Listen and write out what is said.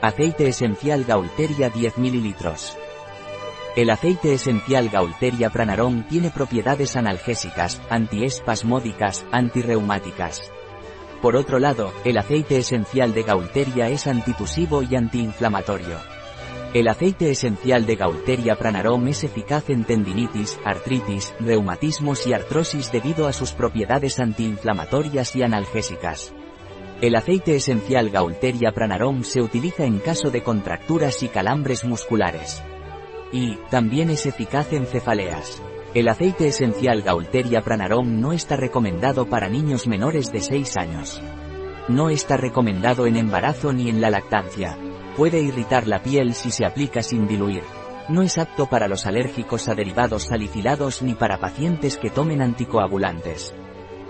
Aceite esencial Gaulteria 10 ml. El aceite esencial Gaulteria Pranarom tiene propiedades analgésicas, antiespasmódicas, antirreumáticas. Por otro lado, el aceite esencial de Gaulteria es antitusivo y antiinflamatorio. El aceite esencial de Gaulteria Pranarom es eficaz en tendinitis, artritis, reumatismos y artrosis debido a sus propiedades antiinflamatorias y analgésicas. El aceite esencial Gaulteria Pranarom se utiliza en caso de contracturas y calambres musculares. Y, también es eficaz en cefaleas. El aceite esencial Gaulteria Pranarom no está recomendado para niños menores de 6 años. No está recomendado en embarazo ni en la lactancia. Puede irritar la piel si se aplica sin diluir. No es apto para los alérgicos a derivados salicilados ni para pacientes que tomen anticoagulantes.